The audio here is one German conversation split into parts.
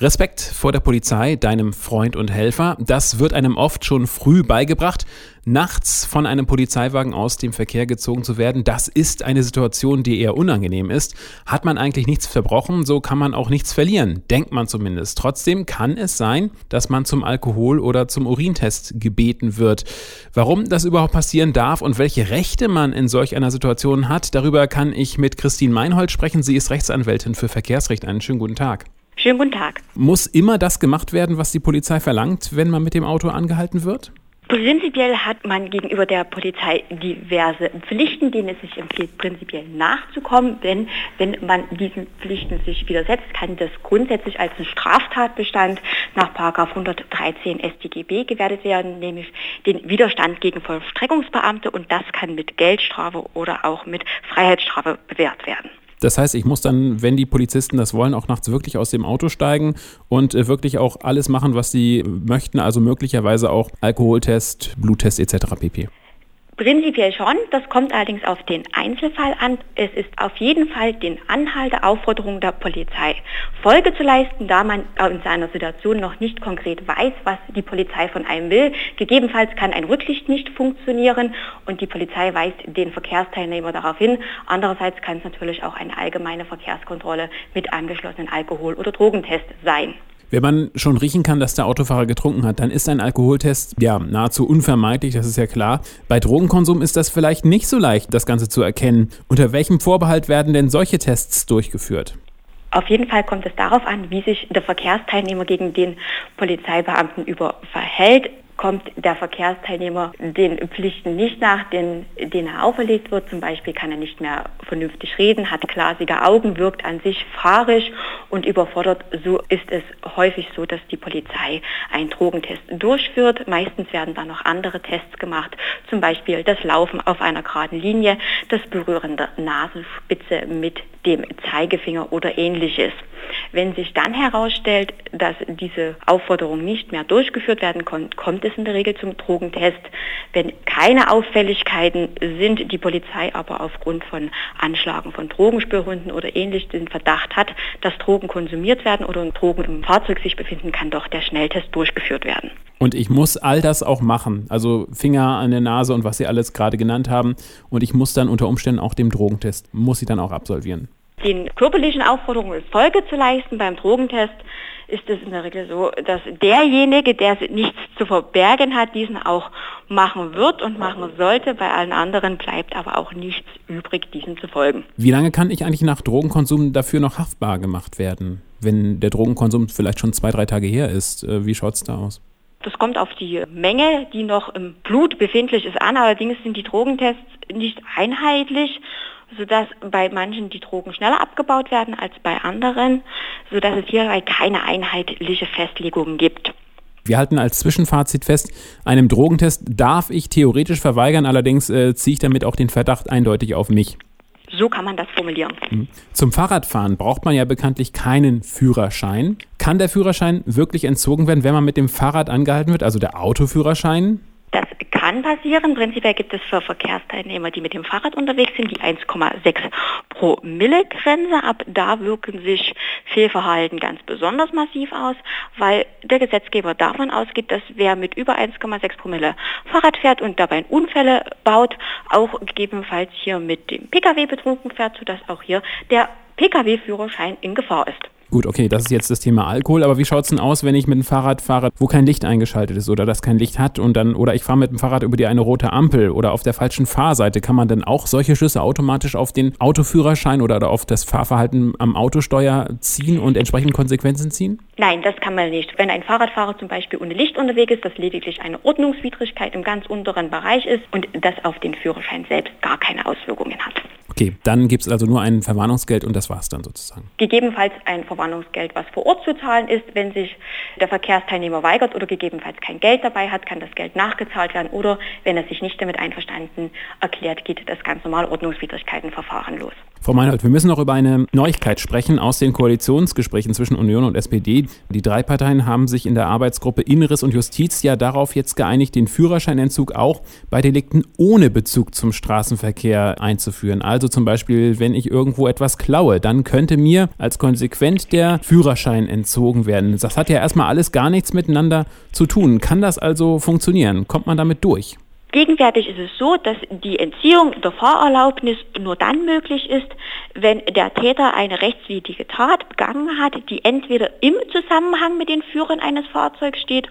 Respekt vor der Polizei, deinem Freund und Helfer, das wird einem oft schon früh beigebracht. Nachts von einem Polizeiwagen aus dem Verkehr gezogen zu werden, das ist eine Situation, die eher unangenehm ist. Hat man eigentlich nichts verbrochen, so kann man auch nichts verlieren, denkt man zumindest. Trotzdem kann es sein, dass man zum Alkohol- oder zum Urintest gebeten wird. Warum das überhaupt passieren darf und welche Rechte man in solch einer Situation hat, darüber kann ich mit Christine Meinhold sprechen. Sie ist Rechtsanwältin für Verkehrsrecht. Einen schönen guten Tag. Schönen guten Tag. Muss immer das gemacht werden, was die Polizei verlangt, wenn man mit dem Auto angehalten wird? Prinzipiell hat man gegenüber der Polizei diverse Pflichten, denen es sich empfiehlt, prinzipiell nachzukommen. Denn wenn man diesen Pflichten sich widersetzt, kann das grundsätzlich als ein Straftatbestand nach 113 StGB gewertet werden, nämlich den Widerstand gegen Vollstreckungsbeamte und das kann mit Geldstrafe oder auch mit Freiheitsstrafe bewährt werden. Das heißt, ich muss dann, wenn die Polizisten das wollen, auch nachts wirklich aus dem Auto steigen und äh, wirklich auch alles machen, was sie möchten, also möglicherweise auch Alkoholtest, Bluttest etc. pp. Prinzipiell schon, das kommt allerdings auf den Einzelfall an. Es ist auf jeden Fall den Anhalt der Aufforderung der Polizei Folge zu leisten, da man in seiner Situation noch nicht konkret weiß, was die Polizei von einem will. Gegebenenfalls kann ein Rücklicht nicht funktionieren und die Polizei weist den Verkehrsteilnehmer darauf hin. Andererseits kann es natürlich auch eine allgemeine Verkehrskontrolle mit angeschlossenen Alkohol- oder Drogentest sein. Wenn man schon riechen kann, dass der Autofahrer getrunken hat, dann ist ein Alkoholtest ja nahezu unvermeidlich, das ist ja klar. Bei Drogenkonsum ist das vielleicht nicht so leicht, das Ganze zu erkennen. Unter welchem Vorbehalt werden denn solche Tests durchgeführt? Auf jeden Fall kommt es darauf an, wie sich der Verkehrsteilnehmer gegen den Polizeibeamten über verhält kommt der Verkehrsteilnehmer den Pflichten nicht nach, denen, denen er auferlegt wird. Zum Beispiel kann er nicht mehr vernünftig reden, hat glasige Augen, wirkt an sich fahrisch und überfordert. So ist es häufig so, dass die Polizei einen Drogentest durchführt. Meistens werden dann noch andere Tests gemacht, zum Beispiel das Laufen auf einer geraden Linie, das Berühren der Nasenspitze mit dem Zeigefinger oder ähnliches. Wenn sich dann herausstellt, dass diese Aufforderung nicht mehr durchgeführt werden konnte, kommt es in der Regel zum Drogentest. Wenn keine Auffälligkeiten sind, die Polizei aber aufgrund von Anschlagen von Drogenspürhunden oder ähnlich den Verdacht hat, dass Drogen konsumiert werden oder Drogen im Fahrzeug sich befinden, kann doch der Schnelltest durchgeführt werden. Und ich muss all das auch machen. Also Finger an der Nase und was Sie alles gerade genannt haben. Und ich muss dann unter Umständen auch den Drogentest, muss ich dann auch absolvieren. Den körperlichen Aufforderungen Folge zu leisten beim Drogentest ist es in der Regel so, dass derjenige, der nichts zu verbergen hat, diesen auch machen wird und machen sollte. Bei allen anderen bleibt aber auch nichts übrig, diesem zu folgen. Wie lange kann ich eigentlich nach Drogenkonsum dafür noch haftbar gemacht werden, wenn der Drogenkonsum vielleicht schon zwei, drei Tage her ist? Äh, wie schaut es da aus? Das kommt auf die Menge, die noch im Blut befindlich ist, an. Allerdings sind die Drogentests nicht einheitlich, sodass bei manchen die Drogen schneller abgebaut werden als bei anderen, sodass es hierbei keine einheitliche Festlegung gibt. Wir halten als Zwischenfazit fest, einem Drogentest darf ich theoretisch verweigern, allerdings äh, ziehe ich damit auch den Verdacht eindeutig auf mich. So kann man das formulieren. Mhm. Zum Fahrradfahren braucht man ja bekanntlich keinen Führerschein. Kann der Führerschein wirklich entzogen werden, wenn man mit dem Fahrrad angehalten wird, also der Autoführerschein? Das kann passieren. Prinzipiell gibt es für Verkehrsteilnehmer, die mit dem Fahrrad unterwegs sind, die 1,6 Promille Grenze. Ab da wirken sich Fehlverhalten ganz besonders massiv aus, weil der Gesetzgeber davon ausgeht, dass wer mit über 1,6 Promille Fahrrad fährt und dabei Unfälle baut, auch gegebenenfalls hier mit dem Pkw betrunken fährt, sodass auch hier der Pkw-Führerschein in Gefahr ist. Gut, okay, das ist jetzt das Thema Alkohol, aber wie schaut es denn aus, wenn ich mit dem Fahrrad fahre, wo kein Licht eingeschaltet ist oder das kein Licht hat und dann, oder ich fahre mit dem Fahrrad über die eine rote Ampel oder auf der falschen Fahrseite, kann man denn auch solche Schlüsse automatisch auf den Autoführerschein oder auf das Fahrverhalten am Autosteuer ziehen und entsprechend Konsequenzen ziehen? Nein, das kann man nicht. Wenn ein Fahrradfahrer zum Beispiel ohne Licht unterwegs ist, das lediglich eine Ordnungswidrigkeit im ganz unteren Bereich ist und das auf den Führerschein selbst gar keine Auswirkungen hat. Okay, dann gibt es also nur ein Verwarnungsgeld und das war es dann sozusagen. Gegebenenfalls ein Verwarnungsgeld, was vor Ort zu zahlen ist. Wenn sich der Verkehrsteilnehmer weigert oder gegebenenfalls kein Geld dabei hat, kann das Geld nachgezahlt werden oder wenn er sich nicht damit einverstanden erklärt, geht das ganz normal Ordnungswidrigkeitenverfahren los. Frau Meinhold, wir müssen noch über eine Neuigkeit sprechen aus den Koalitionsgesprächen zwischen Union und SPD. Die drei Parteien haben sich in der Arbeitsgruppe Inneres und Justiz ja darauf jetzt geeinigt, den Führerscheinentzug auch bei Delikten ohne Bezug zum Straßenverkehr einzuführen. Also zum Beispiel, wenn ich irgendwo etwas klaue, dann könnte mir als konsequent der Führerschein entzogen werden. Das hat ja erstmal alles gar nichts miteinander zu tun. Kann das also funktionieren? Kommt man damit durch? Gegenwärtig ist es so, dass die Entziehung der Fahrerlaubnis nur dann möglich ist, wenn der Täter eine rechtswidrige Tat begangen hat, die entweder im Zusammenhang mit den Führern eines Fahrzeugs steht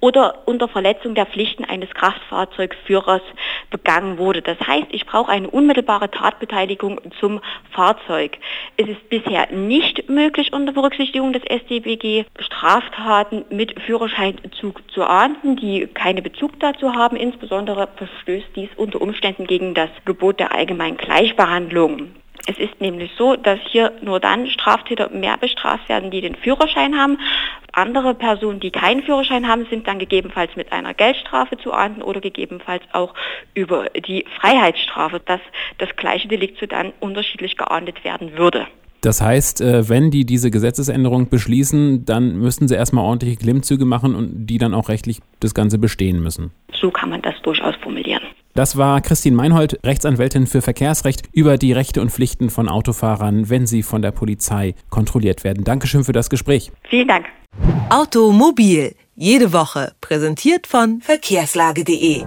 oder unter Verletzung der Pflichten eines Kraftfahrzeugführers begangen wurde. Das heißt, ich brauche eine unmittelbare Tatbeteiligung zum Fahrzeug. Es ist bisher nicht möglich, unter Berücksichtigung des StBG Straftaten mit Führerscheinzug zu ahnden, die keine Bezug dazu haben. Insbesondere verstößt dies unter Umständen gegen das Gebot der allgemeinen Gleichbehandlung. Es ist nämlich so, dass hier nur dann Straftäter mehr bestraft werden, die den Führerschein haben. Andere Personen, die keinen Führerschein haben, sind dann gegebenenfalls mit einer Geldstrafe zu ahnden oder gegebenenfalls auch über die Freiheitsstrafe, dass das gleiche Delikt so dann unterschiedlich geahndet werden würde. Das heißt, äh, wenn die diese Gesetzesänderung beschließen, dann müssten sie erstmal ordentliche Klimmzüge machen und die dann auch rechtlich das Ganze bestehen müssen. So kann man das durchaus formulieren. Das war Christine Meinhold, Rechtsanwältin für Verkehrsrecht, über die Rechte und Pflichten von Autofahrern, wenn sie von der Polizei kontrolliert werden. Dankeschön für das Gespräch. Vielen Dank. Automobil, jede Woche, präsentiert von verkehrslage.de.